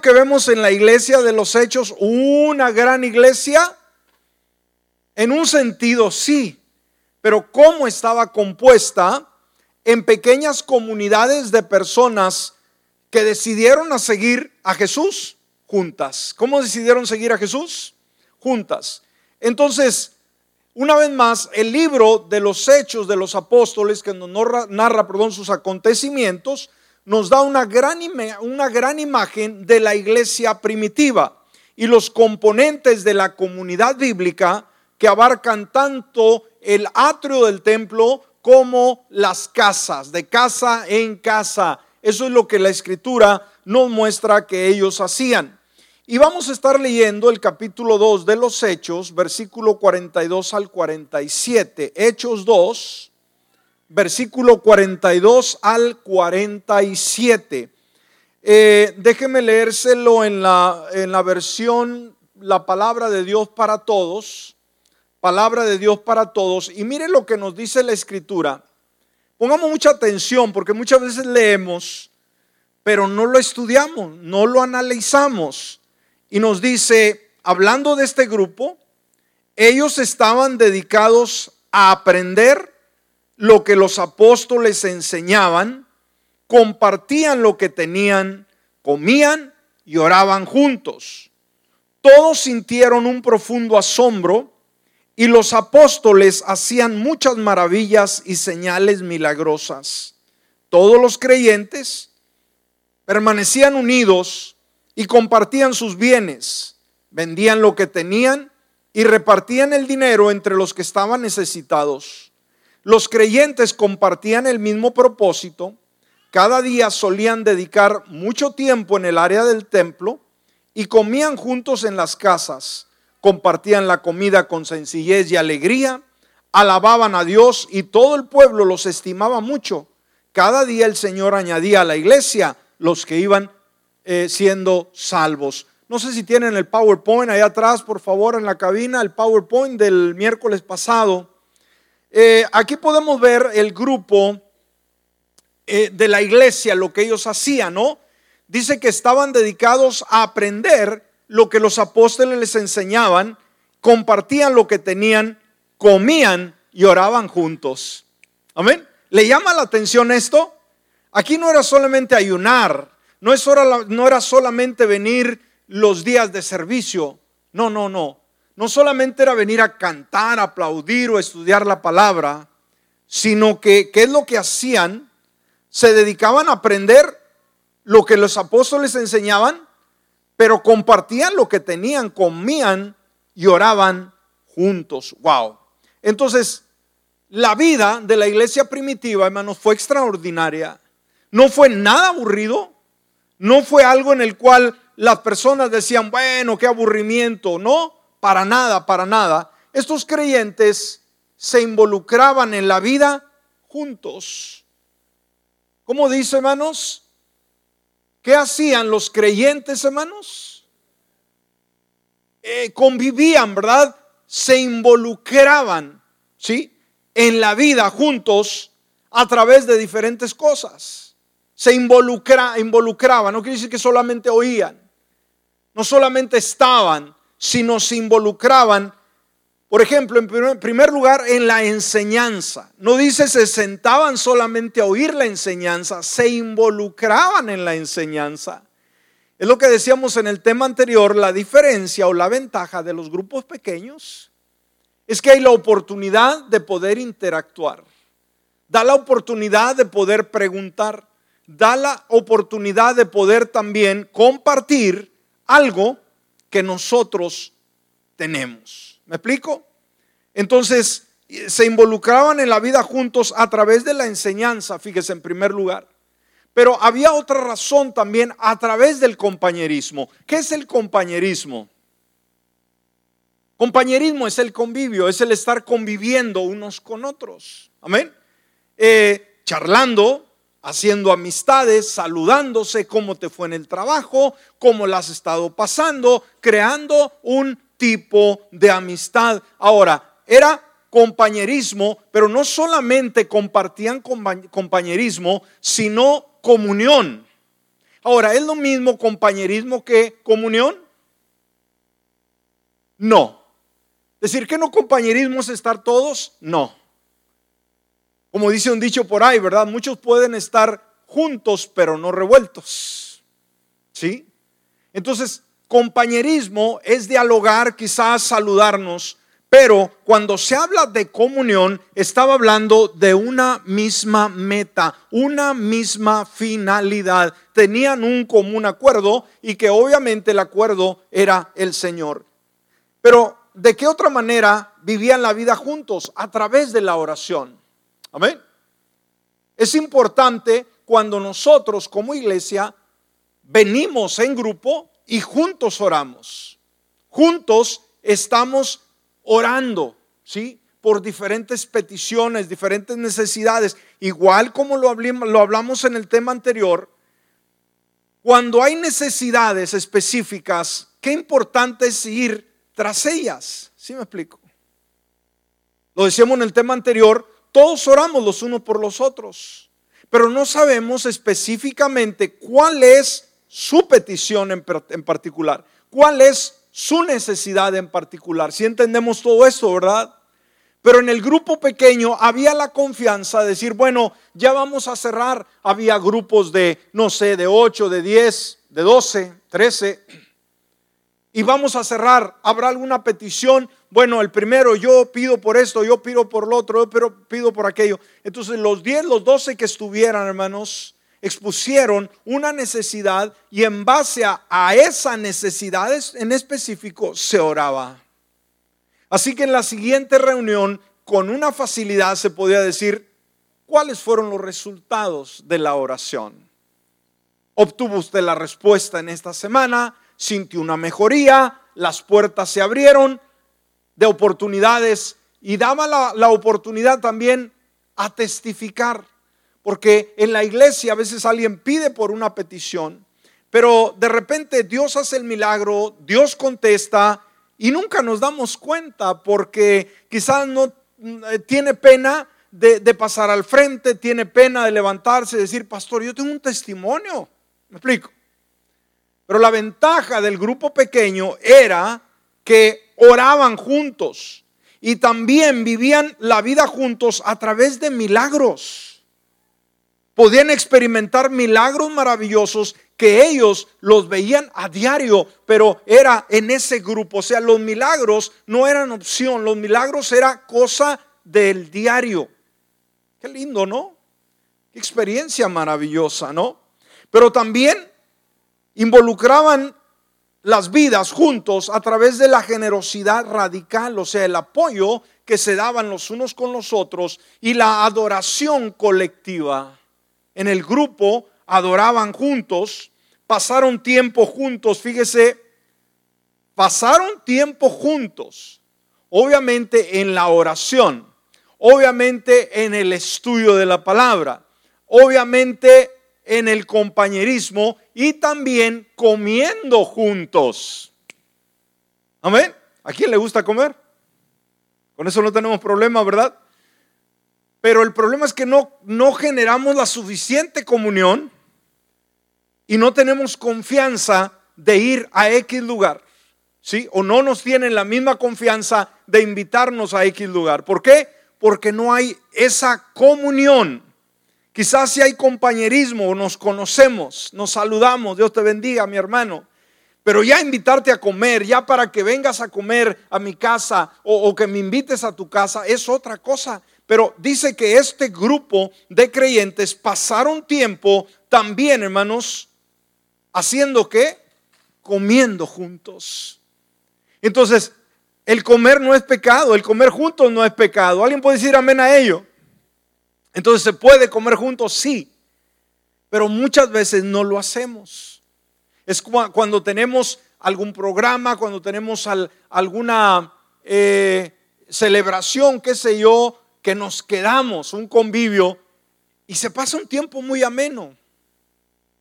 que vemos en la iglesia de los hechos una gran iglesia? En un sentido sí, pero ¿cómo estaba compuesta? En pequeñas comunidades de personas que decidieron a seguir a Jesús juntas. ¿Cómo decidieron seguir a Jesús? Juntas. Entonces, una vez más, el libro de los hechos de los apóstoles, que nos narra, perdón, sus acontecimientos, nos da una gran, una gran imagen de la iglesia primitiva y los componentes de la comunidad bíblica que abarcan tanto el atrio del templo como las casas, de casa en casa. Eso es lo que la escritura nos muestra que ellos hacían. Y vamos a estar leyendo el capítulo 2 de los Hechos, versículo 42 al 47. Hechos 2, versículo 42 al 47. Eh, déjeme leérselo en la, en la versión La palabra de Dios para todos. Palabra de Dios para todos. Y mire lo que nos dice la escritura. Pongamos mucha atención porque muchas veces leemos, pero no lo estudiamos, no lo analizamos y nos dice, hablando de este grupo, ellos estaban dedicados a aprender lo que los apóstoles enseñaban, compartían lo que tenían, comían y oraban juntos. Todos sintieron un profundo asombro y los apóstoles hacían muchas maravillas y señales milagrosas. Todos los creyentes permanecían unidos y compartían sus bienes, vendían lo que tenían y repartían el dinero entre los que estaban necesitados. Los creyentes compartían el mismo propósito, cada día solían dedicar mucho tiempo en el área del templo y comían juntos en las casas, compartían la comida con sencillez y alegría, alababan a Dios y todo el pueblo los estimaba mucho. Cada día el Señor añadía a la iglesia los que iban eh, siendo salvos. No sé si tienen el PowerPoint allá atrás, por favor, en la cabina, el PowerPoint del miércoles pasado. Eh, aquí podemos ver el grupo eh, de la iglesia, lo que ellos hacían, ¿no? Dice que estaban dedicados a aprender lo que los apóstoles les enseñaban, compartían lo que tenían, comían y oraban juntos. Amén. ¿Le llama la atención esto? Aquí no era solamente ayunar, no, es no era solamente venir los días de servicio. No, no, no. No solamente era venir a cantar, aplaudir o estudiar la palabra, sino que, ¿qué es lo que hacían? Se dedicaban a aprender lo que los apóstoles enseñaban, pero compartían lo que tenían, comían y oraban juntos. Wow. Entonces, la vida de la iglesia primitiva, hermanos, fue extraordinaria. No fue nada aburrido, no fue algo en el cual las personas decían, bueno, qué aburrimiento. No, para nada, para nada. Estos creyentes se involucraban en la vida juntos. ¿Cómo dice, hermanos? ¿Qué hacían los creyentes, hermanos? Eh, convivían, ¿verdad? Se involucraban, ¿sí? En la vida juntos a través de diferentes cosas se involucra, involucraban, no quiere decir que solamente oían, no solamente estaban, sino se involucraban, por ejemplo, en primer lugar, en la enseñanza. No dice se sentaban solamente a oír la enseñanza, se involucraban en la enseñanza. Es lo que decíamos en el tema anterior, la diferencia o la ventaja de los grupos pequeños es que hay la oportunidad de poder interactuar, da la oportunidad de poder preguntar da la oportunidad de poder también compartir algo que nosotros tenemos. ¿Me explico? Entonces, se involucraban en la vida juntos a través de la enseñanza, fíjese en primer lugar. Pero había otra razón también a través del compañerismo. ¿Qué es el compañerismo? Compañerismo es el convivio, es el estar conviviendo unos con otros. Amén. Eh, charlando, haciendo amistades, saludándose, cómo te fue en el trabajo, cómo la has estado pasando, creando un tipo de amistad. Ahora, era compañerismo, pero no solamente compartían compañerismo, sino comunión. Ahora, ¿es lo mismo compañerismo que comunión? No. Decir que no compañerismo es estar todos, no. Como dice un dicho por ahí, ¿verdad? Muchos pueden estar juntos, pero no revueltos. ¿Sí? Entonces, compañerismo es dialogar, quizás saludarnos, pero cuando se habla de comunión, estaba hablando de una misma meta, una misma finalidad. Tenían un común acuerdo y que obviamente el acuerdo era el Señor. Pero ¿de qué otra manera vivían la vida juntos? A través de la oración. Amén. Es importante cuando nosotros como iglesia venimos en grupo y juntos oramos. Juntos estamos orando, ¿sí? Por diferentes peticiones, diferentes necesidades. Igual como lo hablamos, en el tema anterior, cuando hay necesidades específicas, qué importante es ir tras ellas. ¿Sí me explico? Lo decíamos en el tema anterior, todos oramos los unos por los otros, pero no sabemos específicamente cuál es su petición en, en particular, cuál es su necesidad en particular. Si entendemos todo esto, ¿verdad? Pero en el grupo pequeño había la confianza de decir, bueno, ya vamos a cerrar. Había grupos de, no sé, de 8, de 10, de 12, 13. Y vamos a cerrar. ¿Habrá alguna petición? Bueno, el primero, yo pido por esto, yo pido por lo otro, yo pido por aquello. Entonces los 10, los 12 que estuvieran, hermanos, expusieron una necesidad y en base a, a esa necesidad en específico se oraba. Así que en la siguiente reunión, con una facilidad se podía decir cuáles fueron los resultados de la oración. Obtuvo usted la respuesta en esta semana, sintió una mejoría, las puertas se abrieron de oportunidades y daba la, la oportunidad también a testificar. Porque en la iglesia a veces alguien pide por una petición, pero de repente Dios hace el milagro, Dios contesta y nunca nos damos cuenta porque quizás no eh, tiene pena de, pasar al frente, tiene pena de levantarse y decir, pastor, yo tengo un testimonio. ¿Me explico? Pero la ventaja del grupo pequeño era que oraban juntos y también vivían la vida juntos a través de milagros podían experimentar milagros maravillosos que ellos los veían a diario, pero era en ese grupo. O sea, los milagros no eran opción, los milagros era cosa del diario. Qué lindo, ¿no? Qué experiencia maravillosa, ¿no? Pero también involucraban las vidas juntos a través de la generosidad radical, o sea, el apoyo que se daban los unos con los otros y la adoración colectiva. En el grupo, adoraban juntos, pasaron tiempo juntos, fíjese, pasaron tiempo juntos, obviamente en la oración, obviamente en el estudio de la palabra, obviamente en el compañerismo y también comiendo juntos. Amén. ¿A quién le gusta comer? Con eso no tenemos problema, ¿verdad? Pero el problema es que no, no generamos la suficiente comunión y no tenemos confianza de ir a X lugar. ¿Sí? O no nos tienen la misma confianza de invitarnos a X lugar. ¿Por qué? Porque no hay esa comunión. Quizás si hay compañerismo, nos conocemos, nos saludamos, Dios te bendiga, mi hermano. Pero ya invitarte a comer, ya para que vengas a comer a mi casa o, que me invites a tu casa, es otra cosa. Pero dice que este grupo de creyentes pasaron tiempo también, hermanos, haciendo qué? Comiendo juntos. Entonces, el comer no es pecado, el comer juntos no es pecado. ¿Alguien puede decir amén a ello? Entonces, ¿se puede comer juntos? Sí, pero muchas veces no lo hacemos. Es cuando tenemos algún programa, cuando tenemos alguna eh, celebración, qué sé yo, que nos quedamos, un convivio, y se pasa un tiempo muy ameno.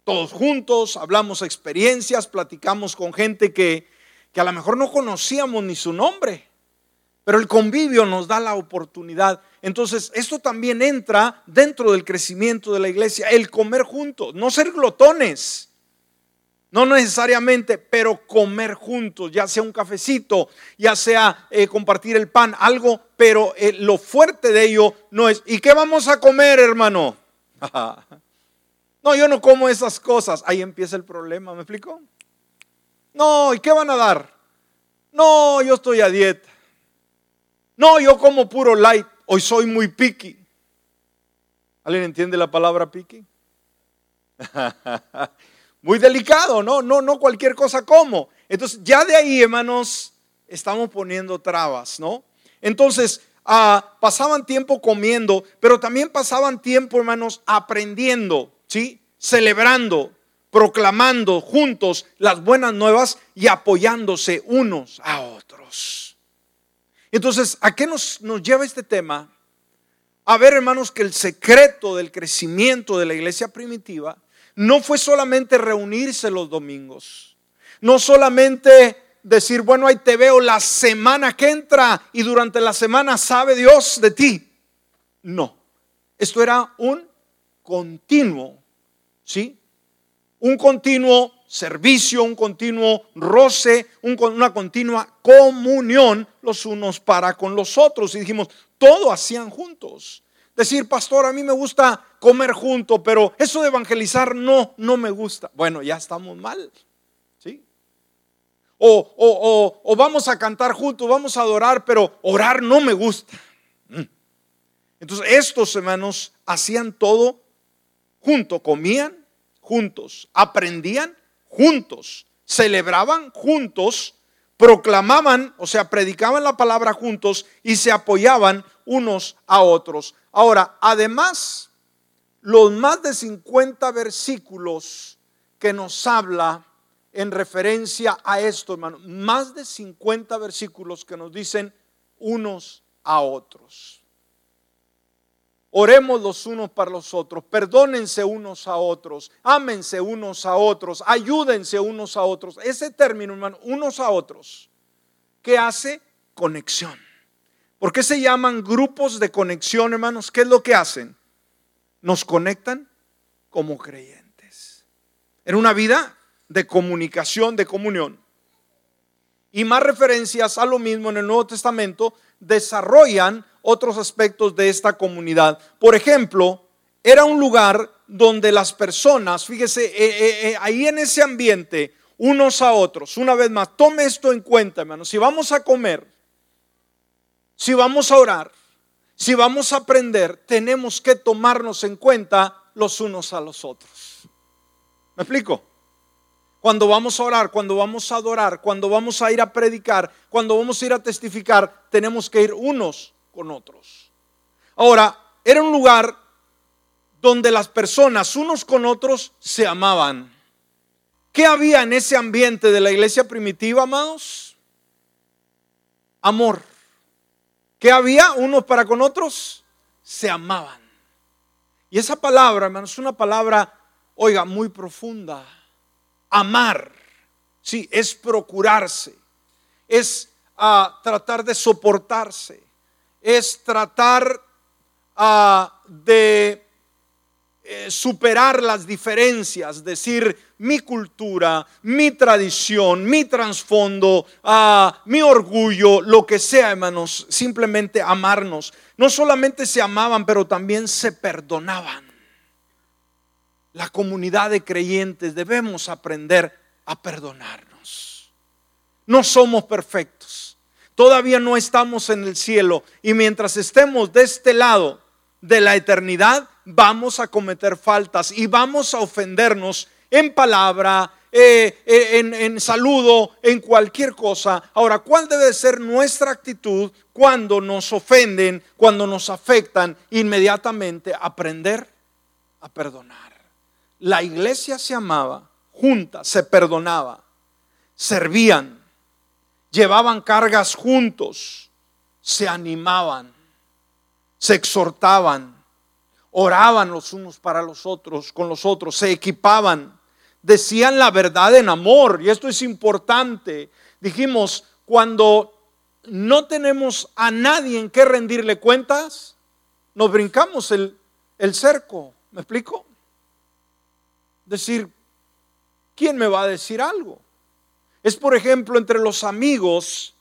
Todos juntos, hablamos experiencias, platicamos con gente que, que a lo mejor no conocíamos ni su nombre, pero el convivio nos da la oportunidad. Entonces, esto también entra dentro del crecimiento de la iglesia, el comer juntos, no ser glotones. No necesariamente, pero comer juntos, ya sea un cafecito, ya sea eh, compartir el pan, algo, pero eh, lo fuerte de ello no es, ¿y qué vamos a comer, hermano? no, yo no como esas cosas. Ahí empieza el problema, ¿me explico? No, ¿y qué van a dar? No, yo estoy a dieta. No, yo como puro light. Hoy soy muy picky. ¿Alguien entiende la palabra picky? muy delicado, ¿no? No, no cualquier cosa como. Entonces, ya de ahí, hermanos, estamos poniendo trabas, ¿no? Entonces, ah, pasaban tiempo comiendo, pero también pasaban tiempo, hermanos, aprendiendo, ¿sí? Celebrando, proclamando juntos las buenas nuevas y apoyándose unos a otros. Entonces, ¿a qué nos, lleva este tema? A ver, hermanos, que el secreto del crecimiento de la iglesia primitiva no fue solamente reunirse los domingos, no solamente decir, bueno, ahí te veo la semana que entra y durante la semana sabe Dios de ti. No, esto era un continuo, ¿sí? Un continuo servicio, un continuo roce, una continua comunión los unos para con los otros. Y dijimos, todo hacían juntos. Decir, pastor, a mí me gusta comer junto, pero eso de evangelizar no, no me gusta. Bueno, ya estamos mal. ¿Sí? O, o, vamos a cantar juntos, vamos a adorar, pero orar no me gusta. Mm. Entonces, estos hermanos hacían todo junto, comían juntos, aprendían juntos, celebraban juntos, proclamaban, o sea, predicaban la palabra juntos y se apoyaban unos a otros. Ahora, además, los más de 50 versículos que nos habla en referencia a esto, hermano, más de 50 versículos que nos dicen unos a otros. Oremos los unos para los otros, perdónense unos a otros, ámense unos a otros, ayúdense unos a otros. Ese término, hermano, unos a otros, ¿qué hace? Conexión. ¿Por qué se llaman grupos de conexión, hermanos? ¿Qué es lo que hacen? Nos conectan como creyentes. En una vida de comunicación, de comunión. Y más referencias a lo mismo en el Nuevo Testamento desarrollan otros aspectos de esta comunidad. Por ejemplo, era un lugar donde las personas, fíjese, eh, eh, eh, ahí en ese ambiente, unos a otros, una vez más, tome esto en cuenta, hermano, si vamos a comer, si vamos a orar, si vamos a aprender, tenemos que tomarnos en cuenta los unos a los otros. ¿Me explico? Cuando vamos a orar, cuando vamos a adorar, cuando vamos a ir a predicar, cuando vamos a ir a testificar, tenemos que ir unos con otros. Ahora, era un lugar donde las personas unos con otros se amaban. ¿Qué había en ese ambiente de la iglesia primitiva, amados? Amor. ¿Qué había unos para con otros? Se amaban. Y esa palabra, hermanos, es una palabra, oiga, muy profunda. Amar, sí, es procurarse, es ah, tratar de soportarse, es tratar ah, de eh, superar las diferencias, decir mi cultura, mi tradición, mi trasfondo, ah, mi orgullo, lo que sea, hermanos, simplemente amarnos. No solamente se amaban, pero también se perdonaban. La comunidad de creyentes debemos aprender a perdonarnos. No somos perfectos Todavía no estamos en el cielo y mientras estemos de este lado de la eternidad, vamos a cometer faltas y vamos a ofendernos en palabra, eh, eh, en, en, saludo, en cualquier cosa. Ahora, ¿cuál debe ser nuestra actitud cuando nos ofenden, cuando nos afectan? Inmediatamente aprender a perdonar. La iglesia se amaba, junta, se perdonaba, servían, llevaban cargas juntos, se animaban, se exhortaban, oraban los unos para los otros, con los otros, se equipaban, decían la verdad en amor, y esto es importante. Dijimos, cuando no tenemos a nadie en que rendirle cuentas, nos brincamos el, el cerco, ¿me explico? Decir, ¿quién me va a decir algo? Es por ejemplo entre los amigos,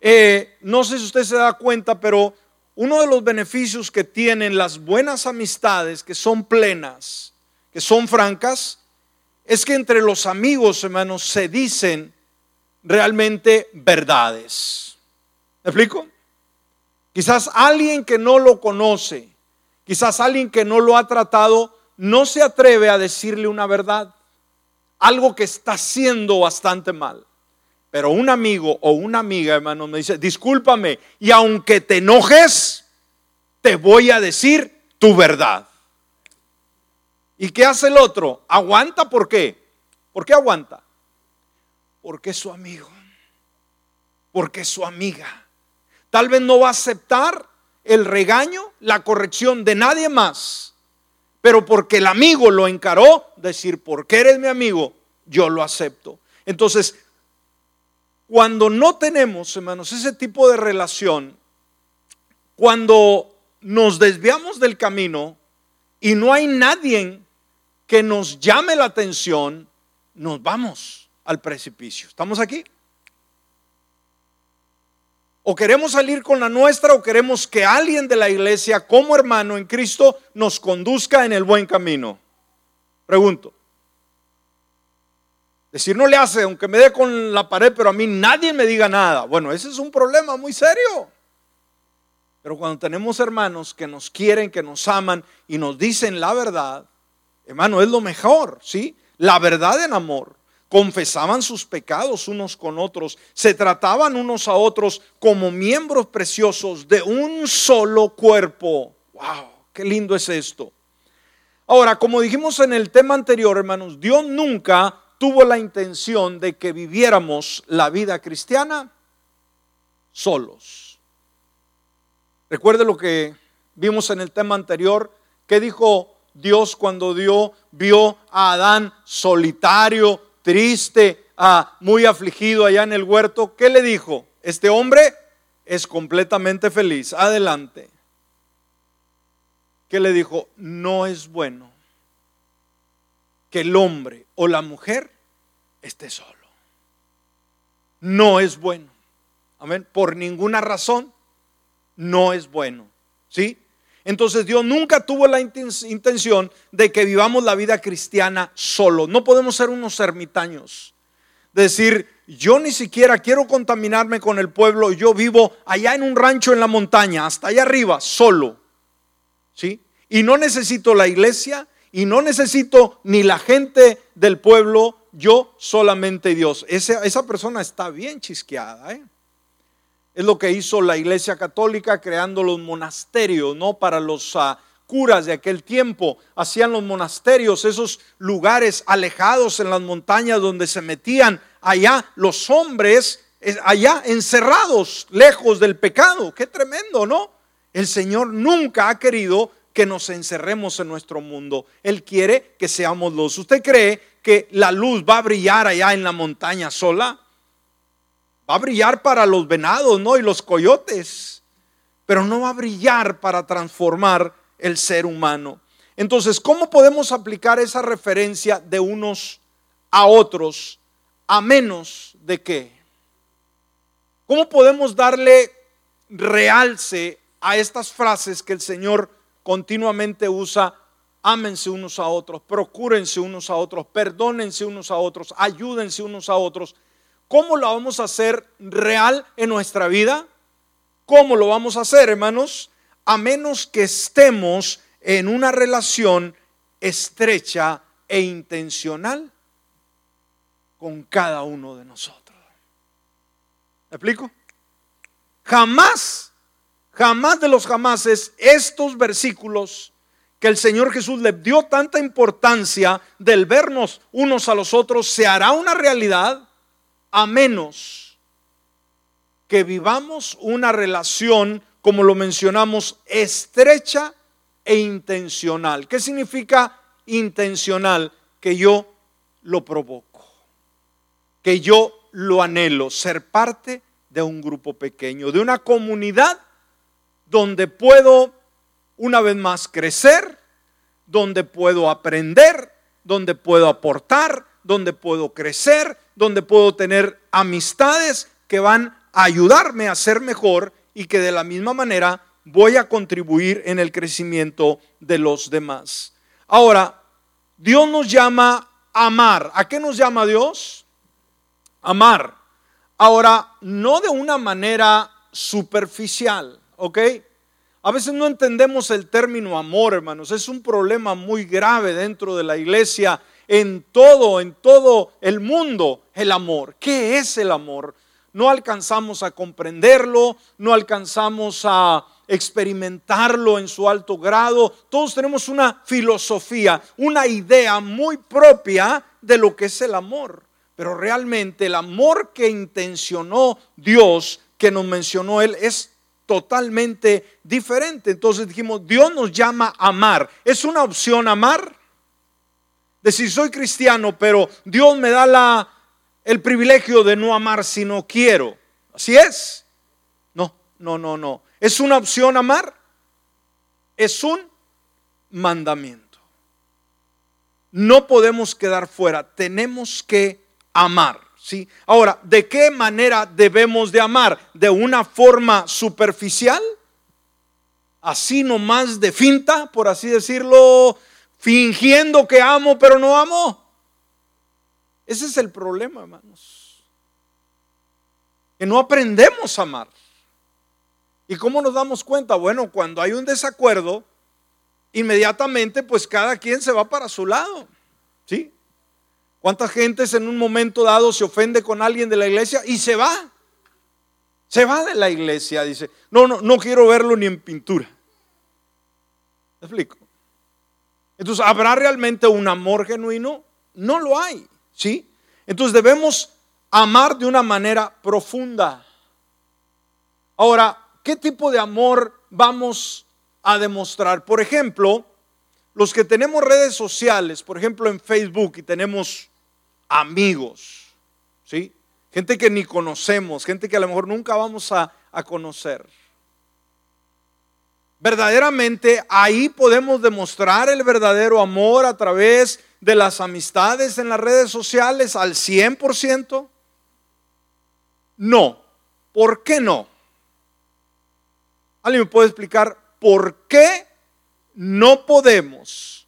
eh, no sé si usted se da cuenta, pero uno de los beneficios que tienen las buenas amistades, que son plenas, que son francas, es que entre los amigos, hermanos, se dicen realmente verdades. ¿Me explico? Quizás alguien que no lo conoce, quizás alguien que no lo ha tratado, no se atreve a decirle una verdad, algo que está haciendo bastante mal. Pero un amigo o una amiga, hermano, me dice, discúlpame, y aunque te enojes, te voy a decir tu verdad. ¿Y qué hace el otro? ¿Aguanta por qué? ¿Por qué aguanta? Porque es su amigo, porque es su amiga. Tal vez no va a aceptar el regaño, la corrección de nadie más, pero porque el amigo lo encaró, decir, porque eres mi amigo, yo lo acepto. Entonces, cuando no tenemos, hermanos, ese tipo de relación, cuando nos desviamos del camino y no hay nadie que nos llame la atención, nos vamos al precipicio. ¿Estamos aquí? O queremos salir con la nuestra o queremos que alguien de la iglesia como hermano en Cristo nos conduzca en el buen camino. Pregunto. Decir no le hace, aunque me dé con la pared, pero a mí nadie me diga nada. Bueno, ese es un problema muy serio. Pero cuando tenemos hermanos que nos quieren, que nos aman y nos dicen la verdad, hermano, es lo mejor, ¿sí? La verdad en amor. Confesaban sus pecados unos con otros, se trataban unos a otros como miembros preciosos de un solo cuerpo. ¡Wow! ¡Qué lindo es esto! Ahora, como dijimos en el tema anterior, hermanos, Dios nunca tuvo la intención de que viviéramos la vida cristiana solos. Recuerde lo que vimos en el tema anterior, que dijo Dios cuando dio, vio a Adán solitario, triste, muy afligido allá en el huerto? ¿Qué le dijo? Este hombre es completamente feliz. Adelante. ¿Qué le dijo? No es bueno que el hombre o la mujer esté solo. No es bueno. Amén. Por ninguna razón no es bueno. ¿Sí? Entonces Dios nunca tuvo la intención de que vivamos la vida cristiana solo. No podemos ser unos ermitaños. Decir, yo ni siquiera quiero contaminarme con el pueblo, yo vivo allá en un rancho en la montaña, hasta allá arriba, solo. ¿Sí? Y no necesito la iglesia y no necesito ni la gente del pueblo, yo solamente Dios. Esa, esa persona está bien chisqueada, ¿eh? Es lo que hizo la Iglesia Católica creando los monasterios, ¿no? Para los ah, curas de aquel tiempo. Hacían los monasterios, esos lugares alejados en las montañas donde se metían allá los hombres, allá encerrados, lejos del pecado. Qué tremendo, ¿no? El Señor nunca ha querido que nos encerremos en nuestro mundo. Él quiere que seamos luz. ¿Usted cree que la luz va a brillar allá en la montaña sola? Va a brillar para los venados, ¿no? Y los coyotes. Pero no va a brillar para transformar el ser humano. Entonces, ¿cómo podemos aplicar esa referencia de unos a otros a menos de qué? ¿Cómo podemos darle realce a estas frases que el Señor continuamente usa? Ámense unos a otros, procúrense unos a otros, perdónense unos a otros, ayúdense unos a otros. ¿Cómo lo vamos a hacer real en nuestra vida? ¿Cómo lo vamos a hacer, hermanos? A menos que estemos en una relación estrecha e intencional con cada uno de nosotros. ¿Me explico? Jamás, jamás de los jamases, estos versículos que el Señor Jesús le dio tanta importancia del vernos unos a los otros, se hará una realidad a menos que vivamos una relación, como lo mencionamos, estrecha e intencional. ¿Qué significa intencional? Que yo lo provoco, que yo lo anhelo, ser parte de un grupo pequeño, de una comunidad donde puedo una vez más crecer, donde puedo aprender, donde puedo aportar, donde puedo crecer, donde puedo tener amistades que van a ayudarme a ser mejor y que de la misma manera voy a contribuir en el crecimiento de los demás. Ahora, Dios nos llama a amar. ¿A qué nos llama Dios? Amar. Ahora, no de una manera superficial, ¿ok? A veces no entendemos el término amor, hermanos. Es un problema muy grave dentro de la iglesia, en todo, en todo el mundo, el amor. ¿Qué es el amor? No alcanzamos a comprenderlo, no alcanzamos a experimentarlo en su alto grado. Todos tenemos una filosofía, una idea muy propia de lo que es el amor. Pero realmente el amor que intencionó Dios, que nos mencionó Él, es totalmente diferente. Entonces dijimos, Dios nos llama a amar. ¿Es una opción amar? Decir, soy cristiano, pero Dios me da el privilegio de no amar si no quiero. ¿Así es? No, no, no, no. ¿Es una opción amar? Es un mandamiento. No podemos quedar fuera, tenemos que amar. ¿sí? Ahora, ¿de qué manera debemos de amar? ¿De una forma superficial? Así nomás de finta, por así decirlo, fingiendo que amo pero no amo. Ese es el problema, hermanos. Que no aprendemos a amar. ¿Y cómo nos damos cuenta? Bueno, cuando hay un desacuerdo, inmediatamente pues cada quien se va para su lado. ¿Sí? ¿Cuántas gentes en un momento dado se ofende con alguien de la iglesia y se va? Se va de la iglesia, dice, no, no, no quiero verlo ni en pintura. ¿Me explico? Entonces, ¿habrá realmente un amor genuino? No lo hay, ¿sí? Entonces debemos amar de una manera profunda. Ahora, ¿qué tipo de amor vamos a demostrar? Por ejemplo, los que tenemos redes sociales, por ejemplo en Facebook y tenemos amigos, ¿sí? Gente que ni conocemos, gente que a lo mejor nunca vamos a, a conocer. Verdaderamente ahí podemos demostrar el verdadero amor a través de las amistades en las redes sociales al 100%. No. ¿Por qué no? ¿Alguien me puede explicar por qué no podemos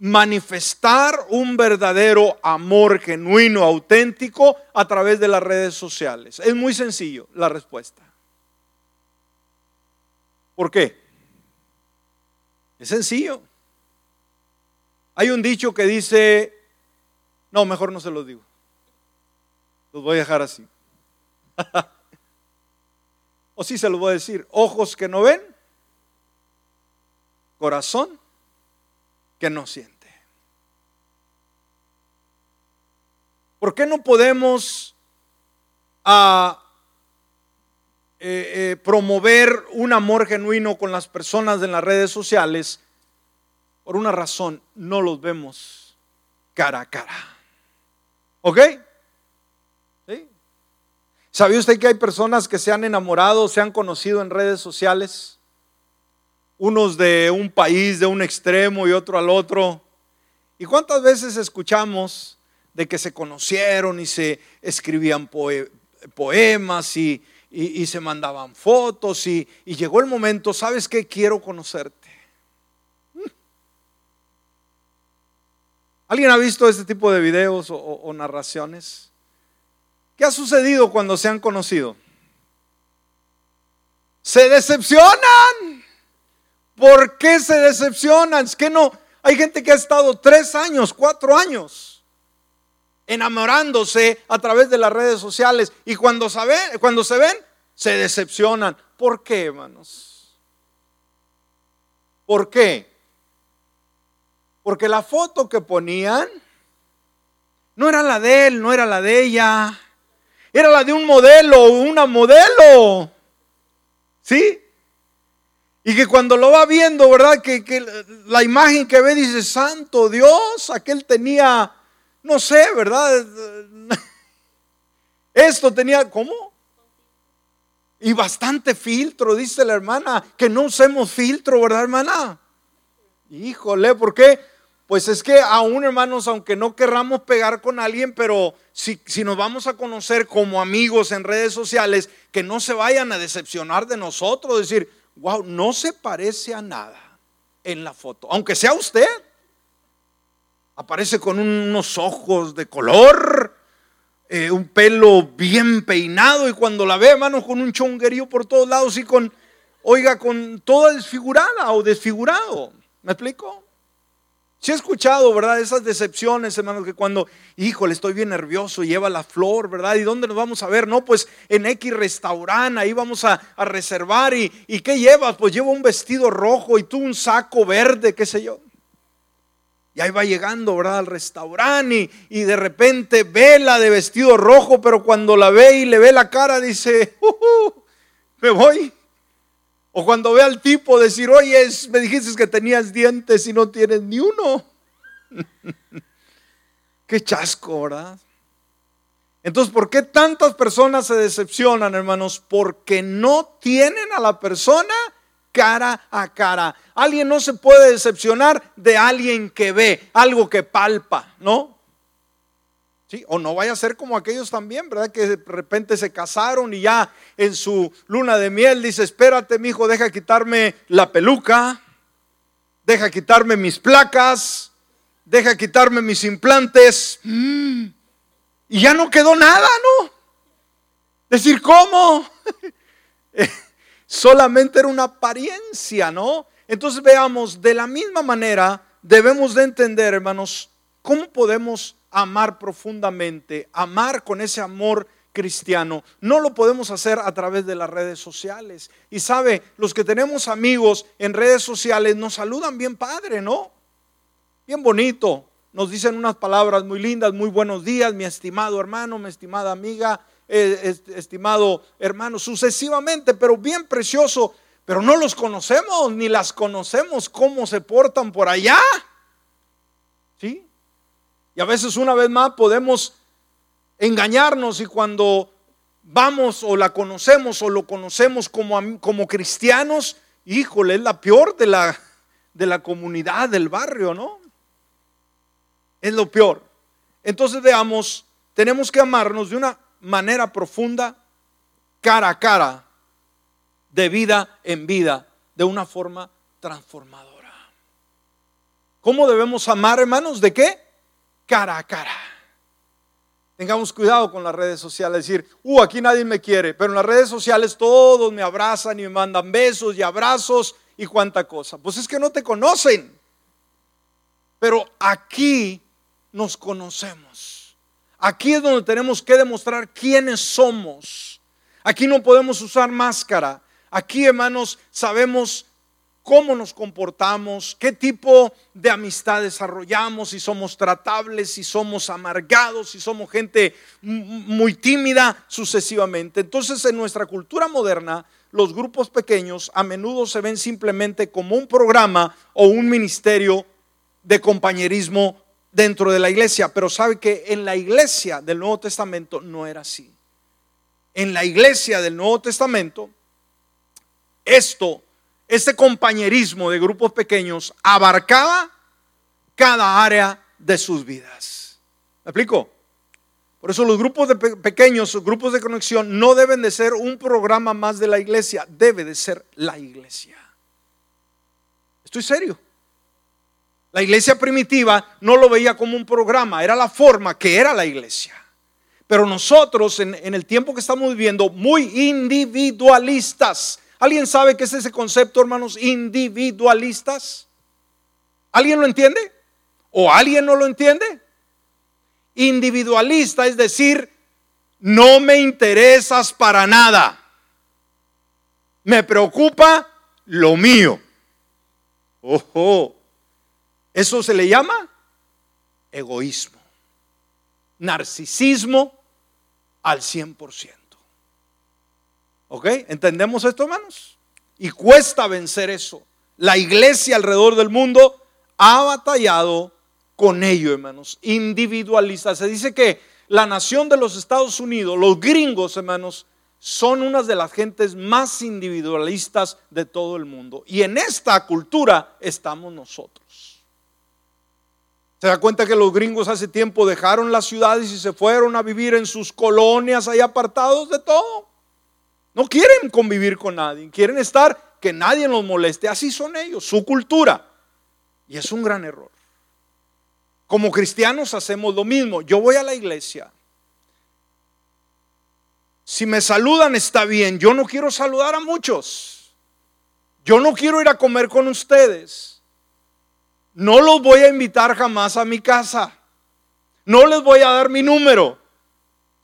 manifestar un verdadero amor genuino, auténtico a través de las redes sociales? Es muy sencillo la respuesta. ¿Por qué? Es sencillo. Hay un dicho que dice, no, mejor no se los digo. Los voy a dejar así. o sí se los voy a decir, ojos que no ven, corazón que no siente. ¿Por qué no podemos ah, eh, eh, promover un amor genuino con las personas en las redes sociales? Por una razón, no los vemos cara a cara. ¿Ok? ¿Sí? ¿Sabía usted que hay personas que se han enamorado, se han conocido en redes sociales? unos de un país, de un extremo y otro al otro. ¿Y cuántas veces escuchamos de que se conocieron y se escribían poemas y, se mandaban fotos y, llegó el momento, ¿sabes qué? Quiero conocerte. ¿Alguien ha visto este tipo de videos o narraciones? ¿Qué ha sucedido cuando se han conocido? Se decepcionan. ¿Por qué se decepcionan? Es que no, hay gente que ha estado tres años, cuatro años enamorándose a través de las redes sociales y cuando, cuando se ven, se decepcionan. ¿Por qué, hermanos? ¿Por qué? Porque la foto que ponían no era la de él, no era la de ella, era la de un modelo, una modelo. ¿Sí? Y que cuando lo va viendo, ¿verdad? Que, la imagen que ve dice, santo Dios, aquel tenía, no sé, ¿verdad? Esto tenía, ¿cómo? Y bastante filtro, dice la hermana, que no usemos filtro, ¿verdad, hermana? Híjole, ¿por qué? pues es que aún hermanos, aunque no querramos pegar con alguien, pero si, si, nos vamos a conocer como amigos en redes sociales, que no se vayan a decepcionar de nosotros, decir, wow, no se parece a nada en la foto, aunque sea usted. Aparece con unos ojos de color, eh, un pelo bien peinado y cuando la ve, hermano, con un chonguerío por todos lados y con, oiga, con toda desfigurada o desfigurado. ¿Me explico? Si he escuchado, ¿verdad? Esas decepciones, hermanos, que cuando, híjole, estoy bien nervioso, lleva la flor, ¿verdad? ¿Y dónde nos vamos a ver? No, pues en X restaurante, ahí vamos a, reservar. ¿Y, ¿Y qué llevas? Pues llevo un vestido rojo y tú un saco verde, qué sé yo. Y ahí va llegando, ¿verdad? Al restaurante y, de repente ve la de vestido rojo, pero cuando la ve y le ve la cara, dice, uh, me voy. O cuando ve al tipo decir, oye, me dijiste que tenías dientes y no tienes ni uno. Qué chasco, ¿verdad? Entonces, ¿por qué tantas personas se decepcionan, hermanos? Porque no tienen a la persona cara a cara. Alguien no se puede decepcionar de alguien que ve, algo que palpa, ¿no? O no vaya a ser como aquellos también, ¿verdad? Que de repente se casaron y ya en su luna de miel dice, espérate, mi hijo, deja quitarme la peluca, deja quitarme mis placas, deja quitarme mis implantes. Mm. Y ya no quedó nada, ¿no? Decir, ¿cómo? Solamente era una apariencia, ¿no? Entonces veamos, de la misma manera debemos de entender, hermanos, cómo podemos amar profundamente, amar con ese amor cristiano. No lo podemos hacer a través de las redes sociales. Y sabe, los que tenemos amigos en redes sociales nos saludan bien padre, ¿no? Bien bonito. Nos dicen unas palabras muy lindas, muy buenos días, mi estimado hermano, mi estimada amiga, eh, estimado hermano, sucesivamente, pero bien precioso. Pero no los conocemos, ni las conocemos cómo se portan por allá. ¿Sí? Y a veces una vez más podemos engañarnos y cuando vamos o la conocemos o lo conocemos como, como cristianos, híjole, es la peor de la, de la comunidad, del barrio, ¿no? Es lo peor. Entonces veamos, tenemos que amarnos de una manera profunda, cara a cara, de vida en vida, de una forma transformadora. ¿Cómo debemos amar, hermanos? ¿De qué? cara a cara. Tengamos cuidado con las redes sociales, decir, uh, aquí nadie me quiere, pero en las redes sociales todos me abrazan y me mandan besos y abrazos y cuánta cosa. Pues es que no te conocen, pero aquí nos conocemos. Aquí es donde tenemos que demostrar quiénes somos. Aquí no podemos usar máscara. Aquí, hermanos, sabemos cómo nos comportamos, qué tipo de amistad desarrollamos, si somos tratables, si somos amargados, si somos gente muy tímida, sucesivamente. Entonces, en nuestra cultura moderna, los grupos pequeños a menudo se ven simplemente como un programa o un ministerio de compañerismo dentro de la iglesia, pero sabe que en la iglesia del Nuevo Testamento no era así. En la iglesia del Nuevo Testamento, esto este compañerismo de grupos pequeños abarcaba cada área de sus vidas. ¿Me explico? Por eso los grupos de pequeños, los grupos de conexión, no deben de ser un programa más de la iglesia, debe de ser la iglesia. Estoy serio. La iglesia primitiva no lo veía como un programa, era la forma que era la iglesia. Pero nosotros en, el tiempo que estamos viviendo, muy individualistas, ¿Alguien sabe qué es ese concepto, hermanos, individualistas? ¿Alguien lo entiende? ¿O alguien no lo entiende? Individualista es decir, no me interesas para nada. Me preocupa lo mío. Ojo, eso se le llama egoísmo, narcisismo al 100%. ¿Ok? ¿Entendemos esto, hermanos? Y cuesta vencer eso. La iglesia alrededor del mundo ha batallado con ello, hermanos. Individualista. Se dice que la nación de los Estados Unidos, los gringos, hermanos, son unas de las gentes más individualistas de todo el mundo. Y en esta cultura estamos nosotros. ¿Se da cuenta que los gringos hace tiempo dejaron las ciudades y se fueron a vivir en sus colonias ahí apartados de todo? No quieren convivir con nadie, quieren estar que nadie los moleste. Así son ellos, su cultura. Y es un gran error. Como cristianos hacemos lo mismo. Yo voy a la iglesia. Si me saludan está bien. Yo no quiero saludar a muchos. Yo no quiero ir a comer con ustedes. No los voy a invitar jamás a mi casa. No les voy a dar mi número.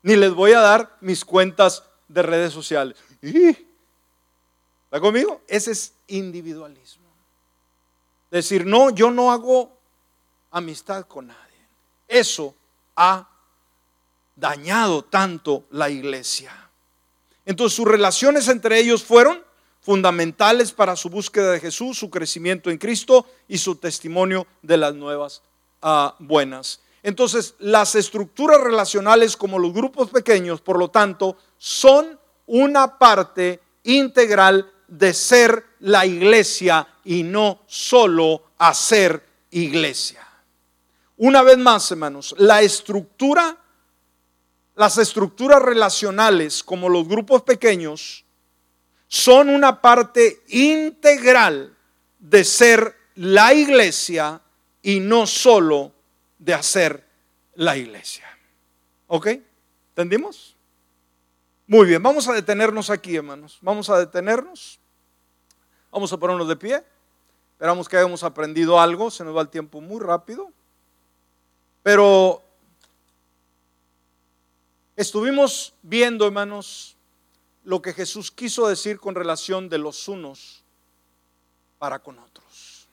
Ni les voy a dar mis cuentas de redes sociales. ¿Está conmigo? Ese es individualismo. Decir, no, yo no hago amistad con nadie. Eso ha dañado tanto la iglesia. Entonces sus relaciones entre ellos fueron fundamentales para su búsqueda de Jesús, su crecimiento en Cristo y su testimonio de las nuevas ah, buenas. Entonces las estructuras relacionales como los grupos pequeños, por lo tanto, son una parte integral de ser la iglesia y no solo hacer iglesia. Una vez más, hermanos, la estructura, las estructuras relacionales como los grupos pequeños son una parte integral de ser la iglesia y no solo de hacer la iglesia. ¿Ok? ¿Entendimos? Muy bien, vamos a detenernos aquí, hermanos. Vamos a detenernos. Vamos a ponernos de pie. Esperamos que hayamos aprendido algo. Se nos va el tiempo muy rápido. Pero estuvimos viendo, hermanos, lo que Jesús quiso decir con relación de los unos para con otros.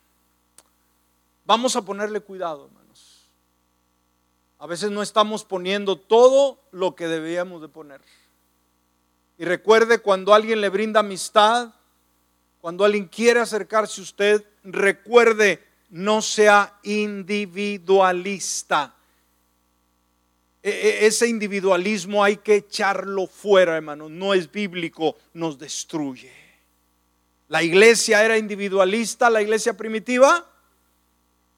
Vamos a ponerle cuidado, hermanos. A veces no estamos poniendo todo lo que debíamos de poner. Y recuerde cuando alguien le brinda amistad, cuando alguien quiere acercarse a usted, recuerde, no sea individualista. E, e, ese individualismo hay que echarlo fuera, hermano. No es bíblico, nos destruye. ¿La iglesia era individualista, la iglesia primitiva?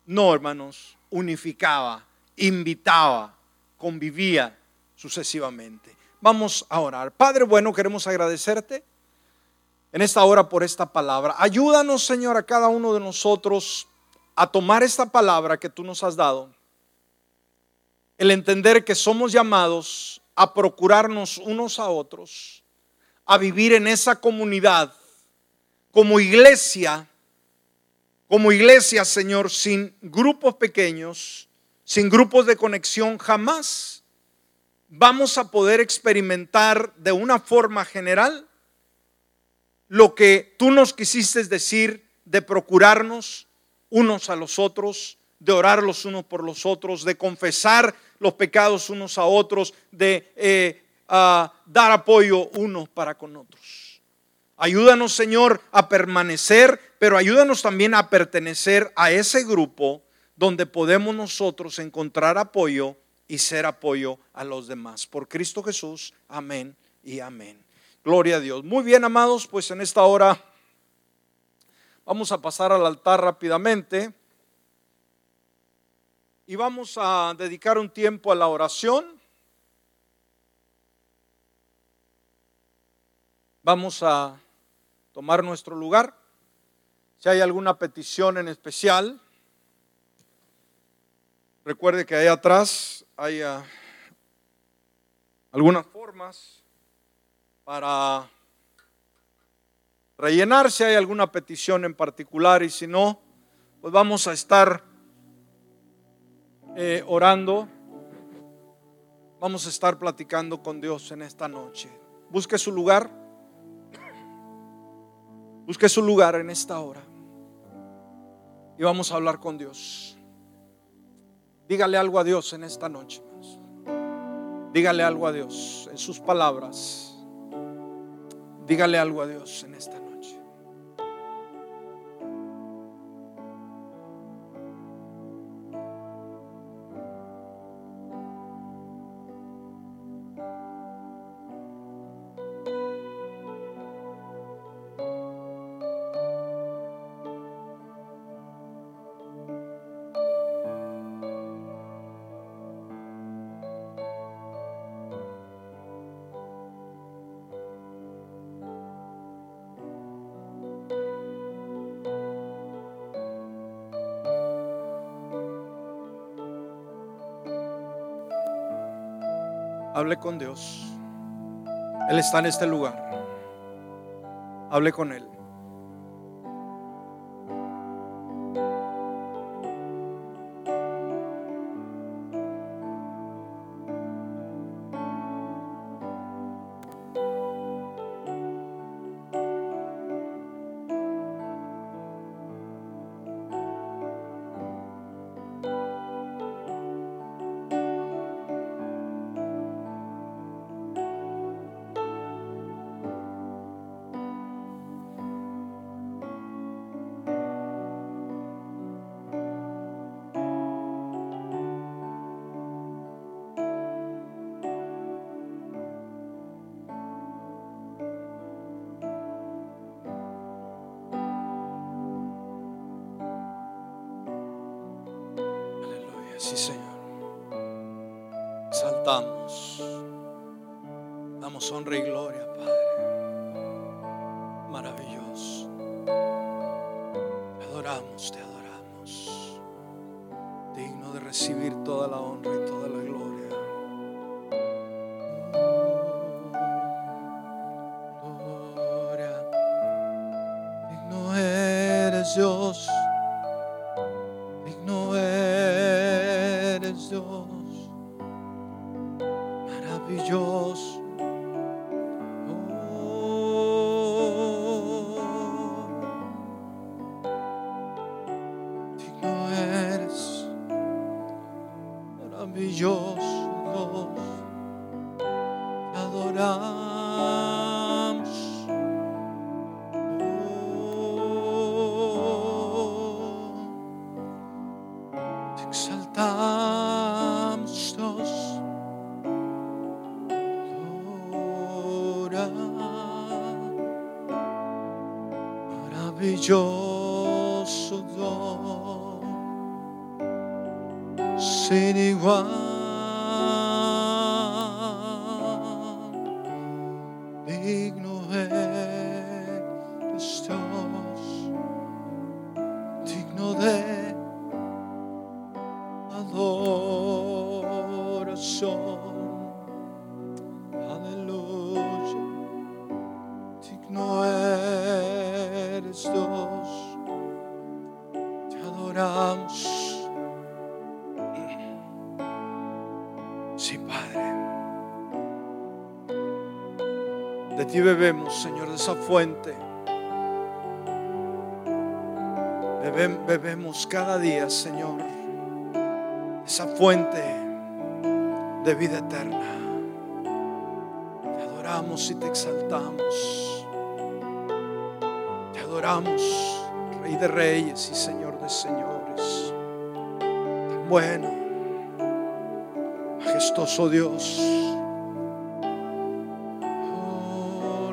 No, hermanos. Unificaba, invitaba, convivía sucesivamente. Vamos a orar. Padre bueno, queremos agradecerte en esta hora por esta palabra. Ayúdanos, Señor, a cada uno de nosotros a tomar esta palabra que tú nos has dado. El entender que somos llamados a procurarnos unos a otros, a vivir en esa comunidad como iglesia, como iglesia, Señor, sin grupos pequeños, sin grupos de conexión, jamás vamos a poder experimentar de una forma general lo que tú nos quisiste decir de procurarnos unos a los otros, de orar los unos por los otros, de confesar los pecados unos a otros, de eh, dar apoyo unos para con otros. Ayúdanos, Señor, a permanecer, pero ayúdanos también a pertenecer a ese grupo donde podemos nosotros encontrar apoyo y ser apoyo a los demás. Por Cristo Jesús, amén y amén. Gloria a Dios. Muy bien, amados, pues en esta hora vamos a pasar al altar rápidamente y vamos a dedicar un tiempo a la oración. Vamos a tomar nuestro lugar. Si hay alguna petición en especial, recuerde que ahí atrás hay ah, algunas formas para rellenar si hay alguna petición en particular y si no, pues vamos a estar eh, orando, vamos a estar platicando con Dios en esta noche. Busque su lugar, busque su lugar en esta hora y vamos a hablar con Dios. Dígale algo a Dios en esta noche. Dígale algo a Dios en sus palabras. Dígale algo a Dios en esta noche. Hable con Dios. Él está en este lugar. Hable con Él. Adoramos, te adoramos. Digno de recibir toda la honra y toda la gloria. Dios, digno de adoración. Aleluya. Digno eres Dios. Te adoramos. Sí, Padre. De ti bebemos, Señor, de esa fuente. Bebemos cada día, Señor, esa fuente de vida eterna. Te adoramos y te exaltamos. Te adoramos, Rey de Reyes y Señor de Señores. Tan bueno, majestuoso Dios. Oh,